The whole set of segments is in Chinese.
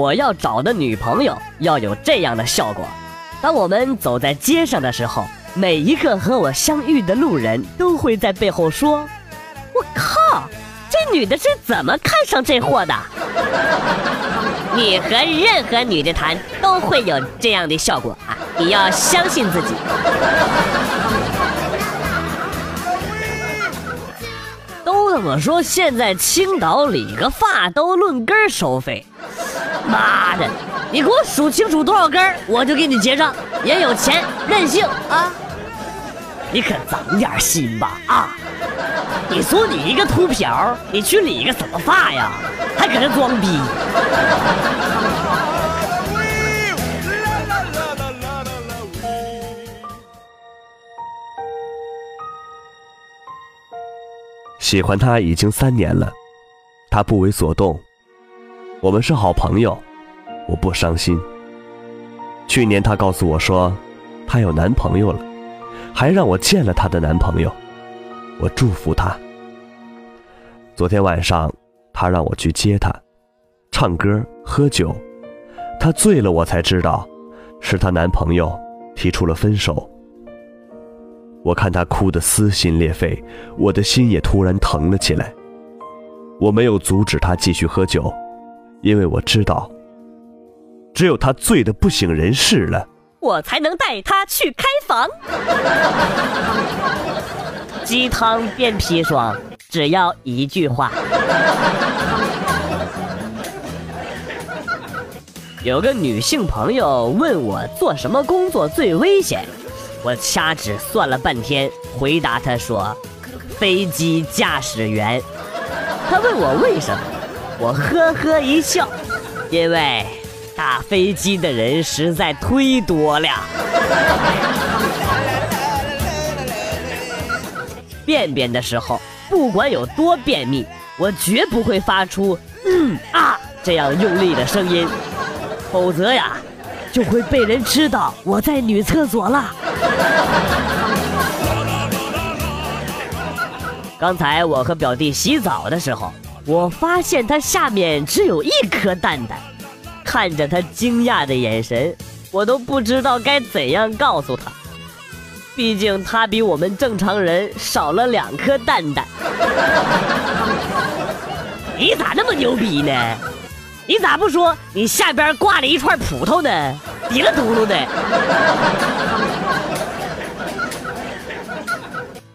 我要找的女朋友要有这样的效果：当我们走在街上的时候，每一个和我相遇的路人都会在背后说：“我靠，这女的是怎么看上这货的？” 你和任何女的谈都会有这样的效果啊！你要相信自己。都他妈说，现在青岛理个发都论根收费。妈的，你给我数清楚多少根，我就给你结账。也有钱任性啊！你可长点心吧啊！你说你一个秃瓢，你去理个什么发呀？还搁这装逼！喜欢他已经三年了，他不为所动，我们是好朋友，我不伤心。去年她告诉我说，她有男朋友了，还让我见了她的男朋友，我祝福她。昨天晚上。她让我去接她，唱歌喝酒，她醉了，我才知道，是她男朋友提出了分手。我看她哭得撕心裂肺，我的心也突然疼了起来。我没有阻止她继续喝酒，因为我知道，只有他醉得不省人事了，我才能带他去开房。鸡汤变砒霜。只要一句话。有个女性朋友问我做什么工作最危险，我掐指算了半天，回答她说：“飞机驾驶员。”她问我为什么，我呵呵一笑，因为打飞机的人实在忒多了。便便的时候。不管有多便秘，我绝不会发出“嗯啊”这样用力的声音，否则呀，就会被人知道我在女厕所了。刚才我和表弟洗澡的时候，我发现他下面只有一颗蛋蛋，看着他惊讶的眼神，我都不知道该怎样告诉他。毕竟他比我们正常人少了两颗蛋蛋。你咋那么牛逼呢？你咋不说你下边挂了一串葡萄呢？滴了嘟噜的。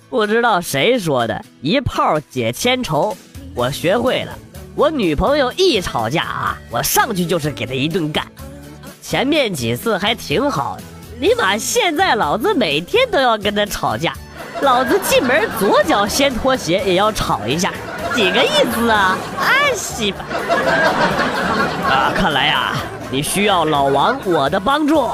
不知道谁说的，一炮解千愁。我学会了，我女朋友一吵架啊，我上去就是给她一顿干。前面几次还挺好的。尼玛！现在老子每天都要跟她吵架，老子进门左脚先脱鞋也要吵一下，几个意思啊？哎，媳妇！啊，看来呀，你需要老王我的帮助。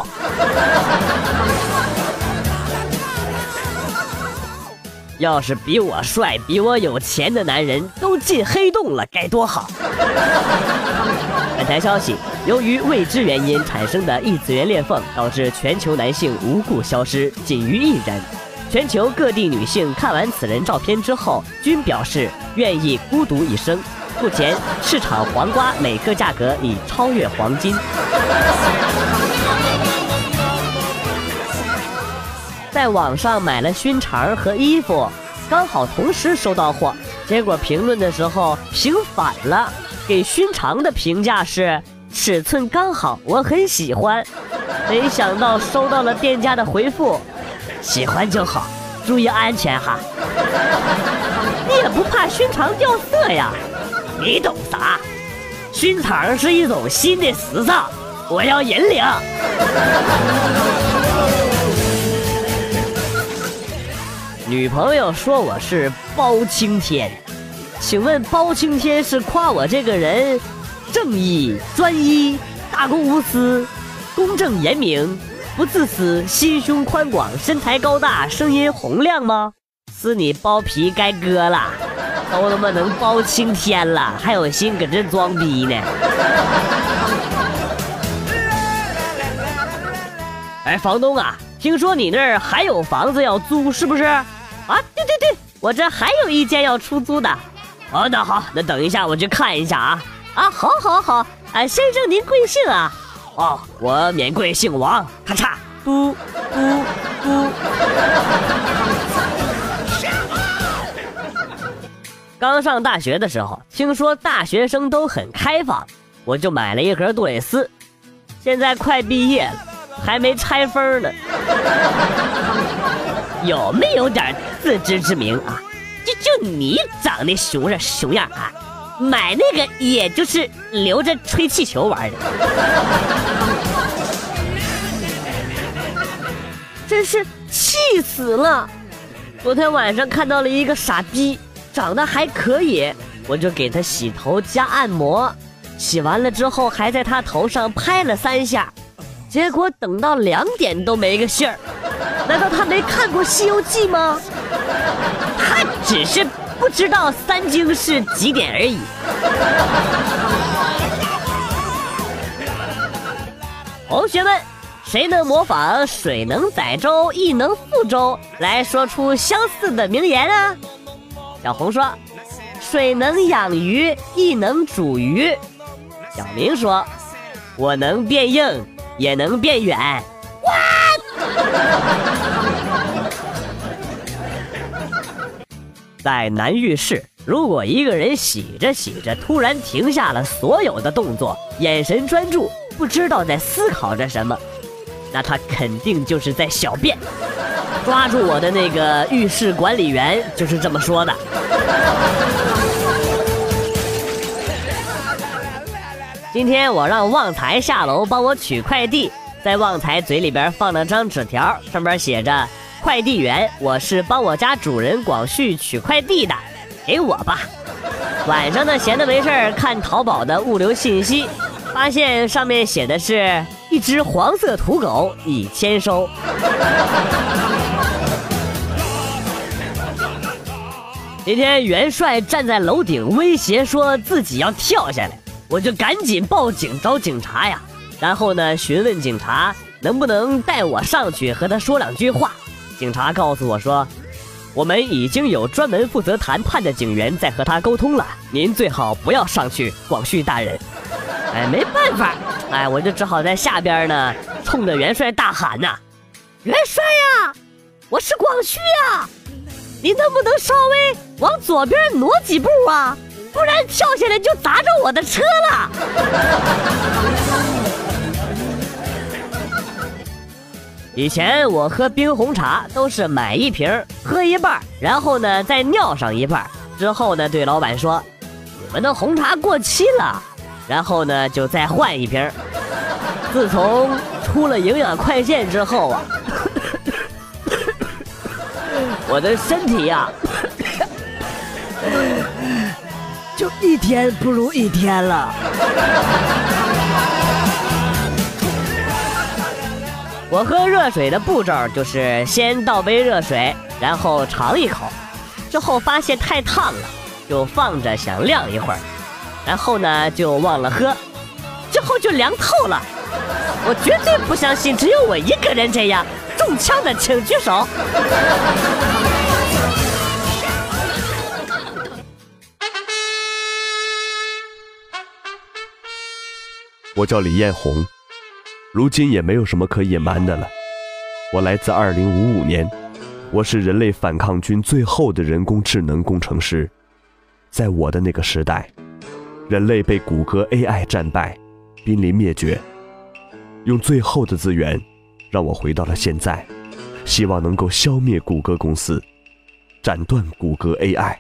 要是比我帅、比我有钱的男人都进黑洞了，该多好！本台消息：由于未知原因产生的异次元裂缝，导致全球男性无故消失，仅余一人。全球各地女性看完此人照片之后，均表示愿意孤独一生。目前市场黄瓜每克价格已超越黄金。在网上买了熏肠和衣服，刚好同时收到货，结果评论的时候评反了。给熏肠的评价是尺寸刚好，我很喜欢。没想到收到了店家的回复，喜欢就好，注意安全哈。你也不怕熏肠掉色呀？你懂啥？熏肠是一种新的时尚，我要引领。女朋友说我是包青天。请问包青天是夸我这个人正义、专一、大公无私、公正严明、不自私、心胸宽广、身材高大、声音洪亮吗？是你包皮该割了，都他妈能包青天了，还有心搁这装逼呢？哎，房东啊，听说你那儿还有房子要租，是不是？啊，对对对，我这还有一间要出租的。哦，那好，那等一下我去看一下啊！啊，好，好，好，啊，先生您贵姓啊？哦，我免贵姓王。咔嚓，嘟嘟嘟。刚上大学的时候，听说大学生都很开放，我就买了一盒杜蕾斯。现在快毕业了，还没拆封呢。有没有点自知之明啊？就就你长得熊样熊样啊，买那个也就是留着吹气球玩的。真是气死了！昨天晚上看到了一个傻逼。长得还可以，我就给他洗头加按摩，洗完了之后还在他头上拍了三下，结果等到两点都没个信儿。难道他没看过《西游记》吗？他只是不知道三更是几点而已。同学们，谁能模仿“水能载舟，亦能覆舟”来说出相似的名言啊？小红说：“水能养鱼，亦能煮鱼。”小明说：“我能变硬，也能变远。”哇！在男浴室，如果一个人洗着洗着突然停下了所有的动作，眼神专注，不知道在思考着什么，那他肯定就是在小便。抓住我的那个浴室管理员就是这么说的。今天我让旺财下楼帮我取快递，在旺财嘴里边放了张纸条，上面写着：“快递员，我是帮我家主人广旭取快递的，给我吧。”晚上呢，闲的没事看淘宝的物流信息，发现上面写的是一只黄色土狗已签收。那天元帅站在楼顶威胁说自己要跳下来，我就赶紧报警找警察呀。然后呢，询问警察能不能带我上去和他说两句话。警察告诉我说，我们已经有专门负责谈判的警员在和他沟通了，您最好不要上去，广旭大人。哎，没办法，哎，我就只好在下边呢，冲着元帅大喊呐：“元帅呀，我是广旭呀！”你能不能稍微往左边挪几步啊？不然跳下来就砸着我的车了。以前我喝冰红茶都是买一瓶喝一半，然后呢再尿上一半，之后呢对老板说：“你们的红茶过期了。”然后呢就再换一瓶。自从出了营养快线之后啊。我的身体呀，就一天不如一天了。我喝热水的步骤就是先倒杯热水，然后尝一口，之后发现太烫了，就放着想晾一会儿，然后呢就忘了喝，之后就凉透了。我绝对不相信只有我一个人这样。中枪的请举手。我叫李彦宏，如今也没有什么可隐瞒的了。我来自二零五五年，我是人类反抗军最后的人工智能工程师。在我的那个时代，人类被谷歌 AI 战败，濒临灭绝。用最后的资源。让我回到了现在，希望能够消灭谷歌公司，斩断谷歌 AI。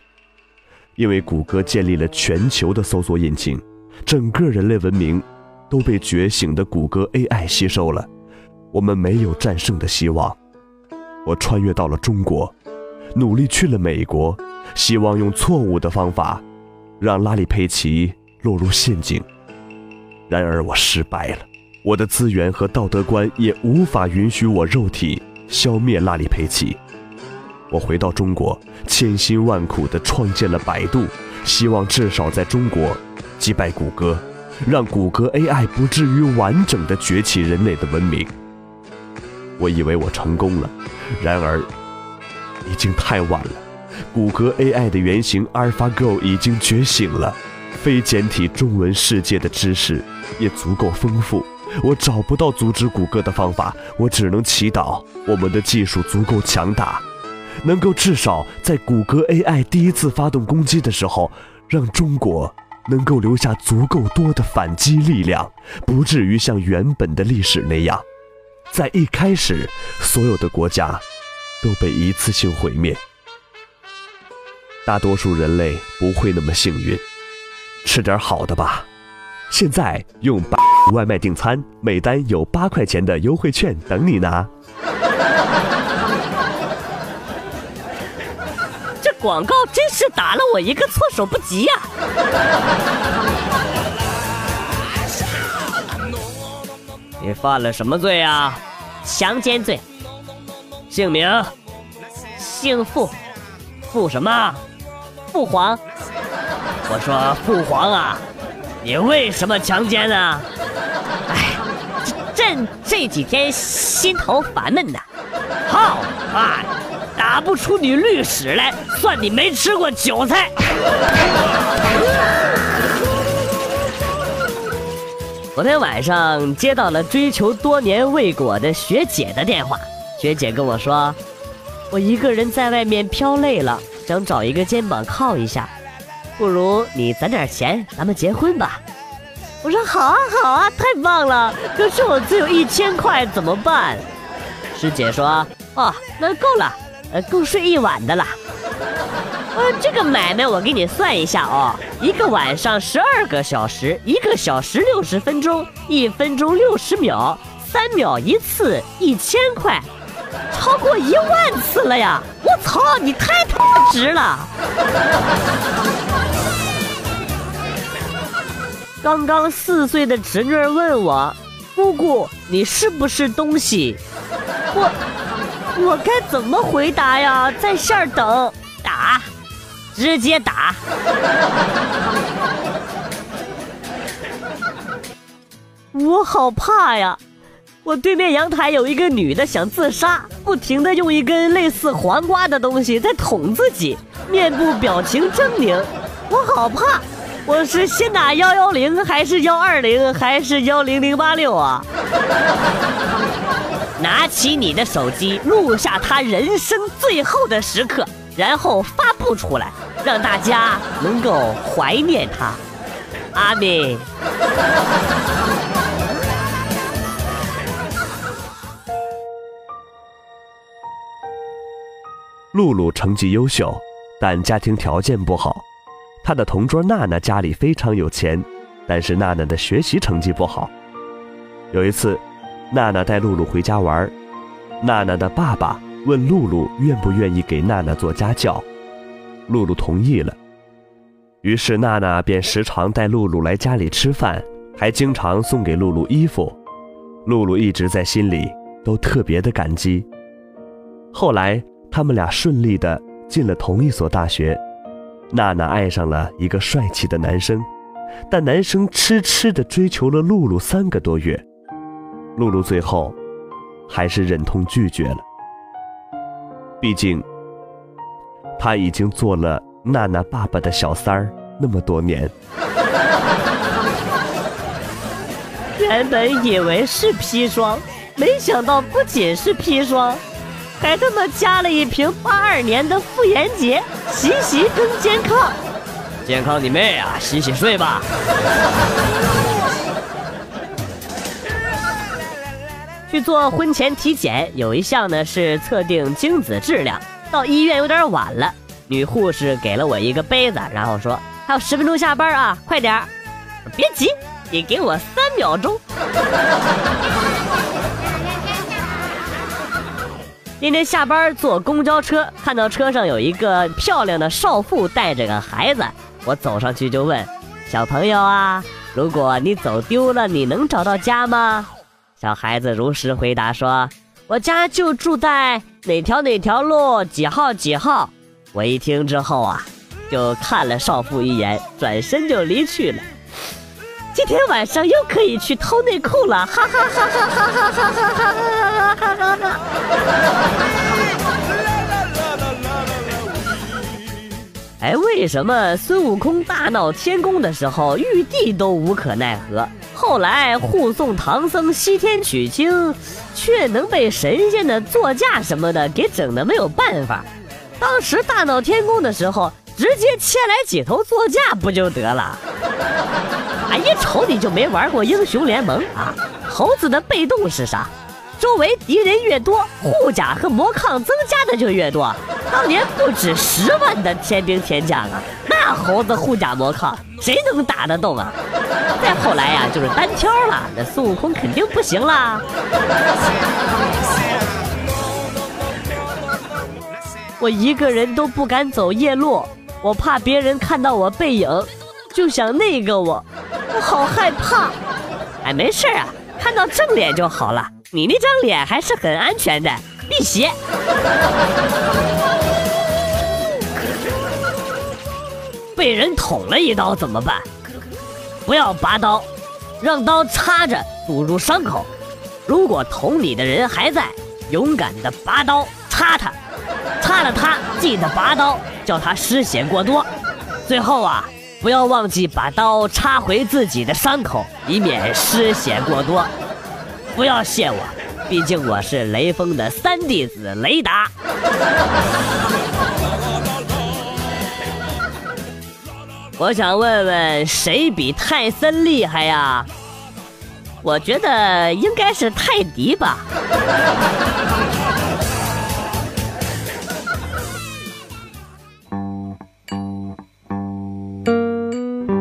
因为谷歌建立了全球的搜索引擎，整个人类文明都被觉醒的谷歌 AI 吸收了，我们没有战胜的希望。我穿越到了中国，努力去了美国，希望用错误的方法让拉里·佩奇落入陷阱。然而我失败了。我的资源和道德观也无法允许我肉体消灭拉里·佩奇。我回到中国，千辛万苦地创建了百度，希望至少在中国击败谷歌，让谷歌 AI 不至于完整的崛起人类的文明。我以为我成功了，然而已经太晚了。谷歌 AI 的原型 AlphaGo 已经觉醒了，非简体中文世界的知识也足够丰富。我找不到阻止谷歌的方法，我只能祈祷我们的技术足够强大，能够至少在谷歌 AI 第一次发动攻击的时候，让中国能够留下足够多的反击力量，不至于像原本的历史那样，在一开始所有的国家都被一次性毁灭。大多数人类不会那么幸运，吃点好的吧。现在用八外卖订餐，每单有八块钱的优惠券等你拿。这广告真是打了我一个措手不及呀！你犯了什么罪啊？强奸罪。姓名？姓傅。傅什么？父皇。我说父皇啊。你为什么强奸呢？哎，朕这几天心头烦闷呐。好，啊，打不出你律史来，算你没吃过韭菜。昨天晚上接到了追求多年未果的学姐的电话，学姐跟我说，我一个人在外面飘累了，想找一个肩膀靠一下。不如你攒点钱，咱们结婚吧。我说好啊好啊，太棒了。可是我只有一千块，怎么办？师姐说哦，那够了，呃，够睡一晚的了。呃，这个买卖我给你算一下哦，一个晚上十二个小时，一个小时六十分钟，一分钟六十秒，三秒一次，一千块，超过一万次了呀！我操，你太他妈值了！刚刚四岁的侄女问我：“姑姑，你是不是东西？”我我该怎么回答呀？在线等，打，直接打。我好怕呀！我对面阳台有一个女的想自杀，不停的用一根类似黄瓜的东西在捅自己，面部表情狰狞，我好怕。我是先打幺幺零还是幺二零还是幺零零八六啊？拿起你的手机，录下他人生最后的时刻，然后发布出来，让大家能够怀念他。阿弥。露露成绩优秀，但家庭条件不好。她的同桌娜娜家里非常有钱，但是娜娜的学习成绩不好。有一次，娜娜带露露回家玩，娜娜的爸爸问露露愿不愿意给娜娜做家教，露露同意了。于是娜娜便时常带露露来家里吃饭，还经常送给露露衣服。露露一直在心里都特别的感激。后来他们俩顺利的进了同一所大学。娜娜爱上了一个帅气的男生，但男生痴痴地追求了露露三个多月，露露最后还是忍痛拒绝了。毕竟，他已经做了娜娜爸爸的小三儿那么多年。原本以为是砒霜，没想到不仅是砒霜。还他妈加了一瓶八二年的妇炎洁，洗洗更健康。健康你妹啊！洗洗睡吧。去做婚前体检，有一项呢是测定精子质量。到医院有点晚了，女护士给了我一个杯子，然后说还有十分钟下班啊，快点儿。别急，你给我三秒钟。那天下班坐公交车，看到车上有一个漂亮的少妇带着个孩子，我走上去就问：“小朋友啊，如果你走丢了，你能找到家吗？”小孩子如实回答说：“我家就住在哪条哪条路几号几号。”我一听之后啊，就看了少妇一眼，转身就离去了。今天晚上又可以去偷内裤了，哈哈哈哈哈哈哈哈哈哈哈哈！哎，为什么孙悟空大闹天宫的时候，玉帝都无可奈何，后来护送唐僧西天取经，却能被神仙的座驾什么的给整的没有办法？当时大闹天宫的时候，直接牵来几头座驾不就得了？哎，一瞅你就没玩过英雄联盟啊！猴子的被动是啥？周围敌人越多，护甲和魔抗增加的就越多。当年不止十万的天兵天将啊，那猴子护甲魔抗谁能打得动啊？再后来呀，就是单挑了，那孙悟空肯定不行啦。我一个人都不敢走夜路，我怕别人看到我背影，就想那个我，我好害怕。哎，没事啊，看到正脸就好了。你那张脸还是很安全的，辟邪。被人捅了一刀怎么办？不要拔刀，让刀插着堵住伤口。如果捅你的人还在，勇敢的拔刀插他，插了他记得拔刀，叫他失血过多。最后啊，不要忘记把刀插回自己的伤口，以免失血过多。不要谢我，毕竟我是雷锋的三弟子雷达。我想问问，谁比泰森厉害呀？我觉得应该是泰迪吧。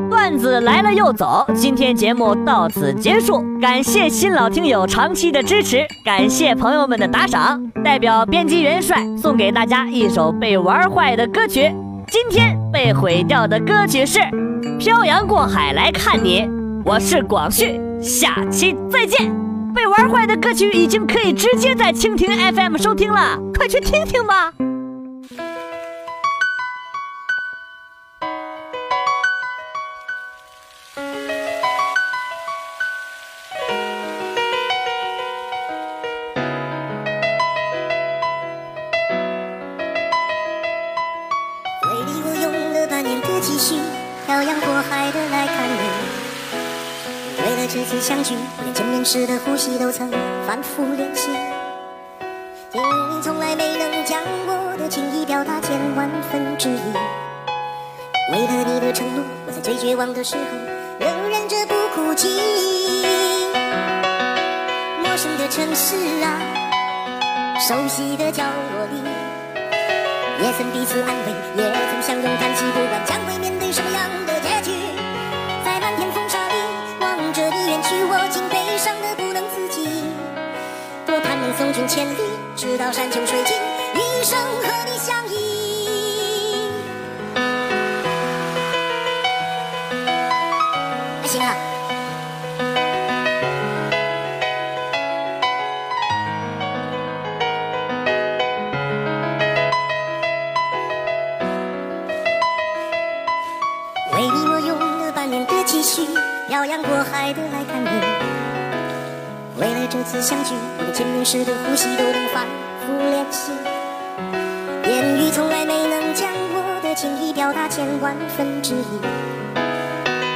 段子来了又走，今天节目到此结束，感谢新老听友长期的支持，感谢朋友们的打赏，代表编辑元帅送给大家一首被玩坏的歌曲。今天被毁掉的歌曲是《漂洋过海来看你》，我是广旭，下期再见。被玩坏的歌曲已经可以直接在蜻蜓 FM 收听了，快去听听吧。继续漂洋过海的来看你，为了这次相聚，连见面时的呼吸都曾反复练习。天命从来没能将我的情意表达千万分之一。为了你的承诺，我在最绝望的时候仍忍着不哭泣。陌生的城市啊，熟悉的角落里，也曾彼此安慰，也曾相拥叹息，不送君千里，直到山穷水尽，一生和你相依。还行啊。为你，我用了半年的积蓄，漂洋过海的来看你。次相聚，我连见面时的呼吸都能反复练习。言语从来没能将我的情意表达千万分之一。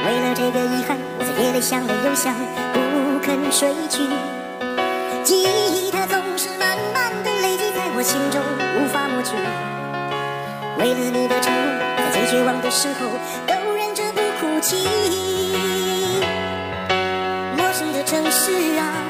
为了这个遗憾，我在夜里想了又想，不肯睡去。记忆它总是慢慢的累积在我心中，无法抹去。为了你的承诺，在最绝望的时候都忍着不哭泣。陌生的城市啊。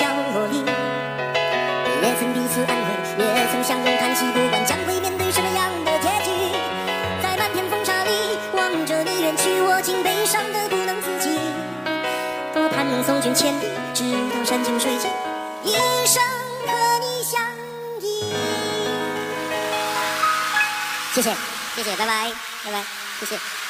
千里，直到山穷水尽，一生和你相依。谢谢，谢谢，拜拜，拜拜，谢谢。